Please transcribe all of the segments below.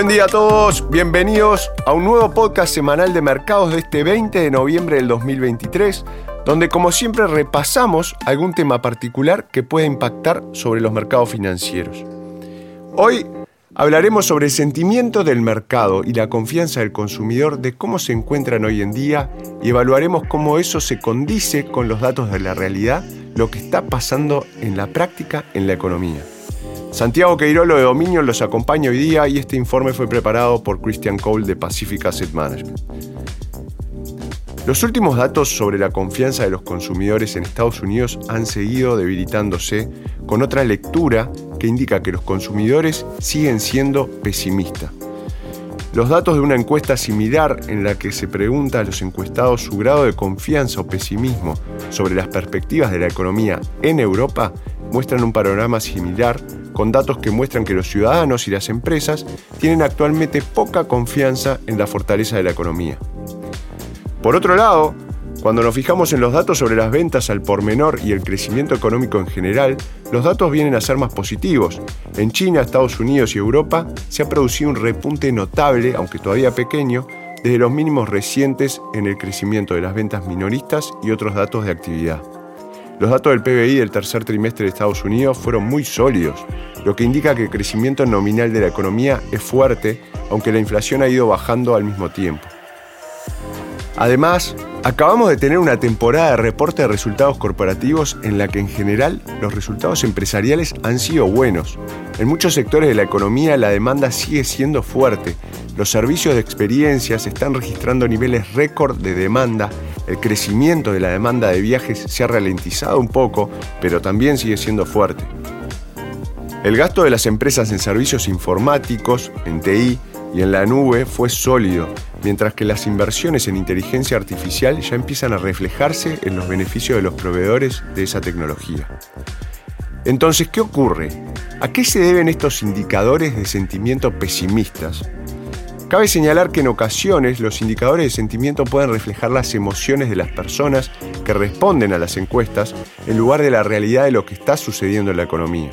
Buen día a todos, bienvenidos a un nuevo podcast semanal de mercados de este 20 de noviembre del 2023, donde como siempre repasamos algún tema particular que pueda impactar sobre los mercados financieros. Hoy hablaremos sobre el sentimiento del mercado y la confianza del consumidor de cómo se encuentran hoy en día y evaluaremos cómo eso se condice con los datos de la realidad, lo que está pasando en la práctica en la economía. Santiago Queirolo de Dominio los acompaña hoy día y este informe fue preparado por Christian Cole de Pacific Asset Management. Los últimos datos sobre la confianza de los consumidores en Estados Unidos han seguido debilitándose con otra lectura que indica que los consumidores siguen siendo pesimistas. Los datos de una encuesta similar en la que se pregunta a los encuestados su grado de confianza o pesimismo sobre las perspectivas de la economía en Europa muestran un panorama similar con datos que muestran que los ciudadanos y las empresas tienen actualmente poca confianza en la fortaleza de la economía. Por otro lado, cuando nos fijamos en los datos sobre las ventas al por menor y el crecimiento económico en general, los datos vienen a ser más positivos. En China, Estados Unidos y Europa se ha producido un repunte notable, aunque todavía pequeño, desde los mínimos recientes en el crecimiento de las ventas minoristas y otros datos de actividad. Los datos del PBI del tercer trimestre de Estados Unidos fueron muy sólidos, lo que indica que el crecimiento nominal de la economía es fuerte, aunque la inflación ha ido bajando al mismo tiempo. Además, acabamos de tener una temporada de reporte de resultados corporativos en la que en general los resultados empresariales han sido buenos. En muchos sectores de la economía la demanda sigue siendo fuerte. Los servicios de experiencias están registrando niveles récord de demanda el crecimiento de la demanda de viajes se ha ralentizado un poco, pero también sigue siendo fuerte. El gasto de las empresas en servicios informáticos, en TI y en la nube fue sólido, mientras que las inversiones en inteligencia artificial ya empiezan a reflejarse en los beneficios de los proveedores de esa tecnología. Entonces, ¿qué ocurre? ¿A qué se deben estos indicadores de sentimiento pesimistas? Cabe señalar que en ocasiones los indicadores de sentimiento pueden reflejar las emociones de las personas que responden a las encuestas en lugar de la realidad de lo que está sucediendo en la economía.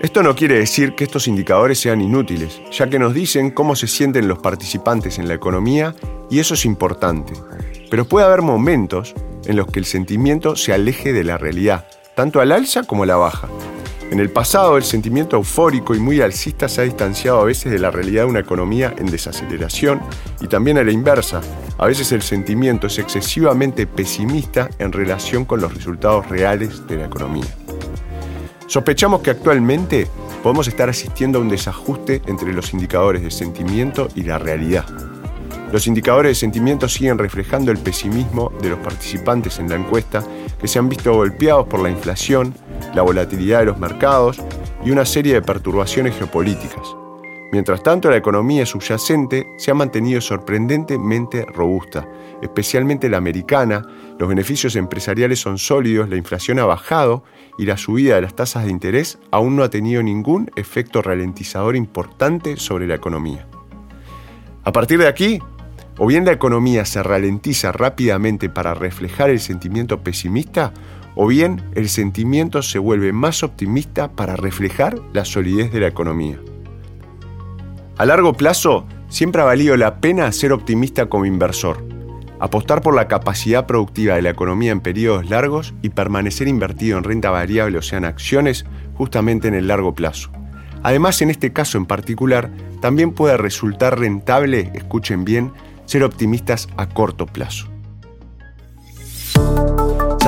Esto no quiere decir que estos indicadores sean inútiles, ya que nos dicen cómo se sienten los participantes en la economía y eso es importante. Pero puede haber momentos en los que el sentimiento se aleje de la realidad, tanto al alza como a la baja. En el pasado, el sentimiento eufórico y muy alcista se ha distanciado a veces de la realidad de una economía en desaceleración y también a la inversa. A veces el sentimiento es excesivamente pesimista en relación con los resultados reales de la economía. Sospechamos que actualmente podemos estar asistiendo a un desajuste entre los indicadores de sentimiento y la realidad. Los indicadores de sentimiento siguen reflejando el pesimismo de los participantes en la encuesta que se han visto golpeados por la inflación, la volatilidad de los mercados y una serie de perturbaciones geopolíticas. Mientras tanto, la economía subyacente se ha mantenido sorprendentemente robusta, especialmente la americana, los beneficios empresariales son sólidos, la inflación ha bajado y la subida de las tasas de interés aún no ha tenido ningún efecto ralentizador importante sobre la economía. A partir de aquí, o bien la economía se ralentiza rápidamente para reflejar el sentimiento pesimista, o bien el sentimiento se vuelve más optimista para reflejar la solidez de la economía. A largo plazo, siempre ha valido la pena ser optimista como inversor, apostar por la capacidad productiva de la economía en periodos largos y permanecer invertido en renta variable o sea en acciones justamente en el largo plazo. Además, en este caso en particular, también puede resultar rentable, escuchen bien, ser optimistas a corto plazo.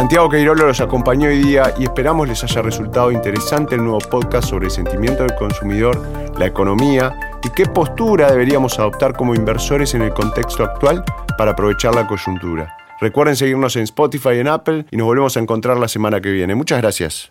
Santiago Queirolo los acompañó hoy día y esperamos les haya resultado interesante el nuevo podcast sobre el sentimiento del consumidor, la economía y qué postura deberíamos adoptar como inversores en el contexto actual para aprovechar la coyuntura. Recuerden seguirnos en Spotify y en Apple y nos volvemos a encontrar la semana que viene. Muchas gracias.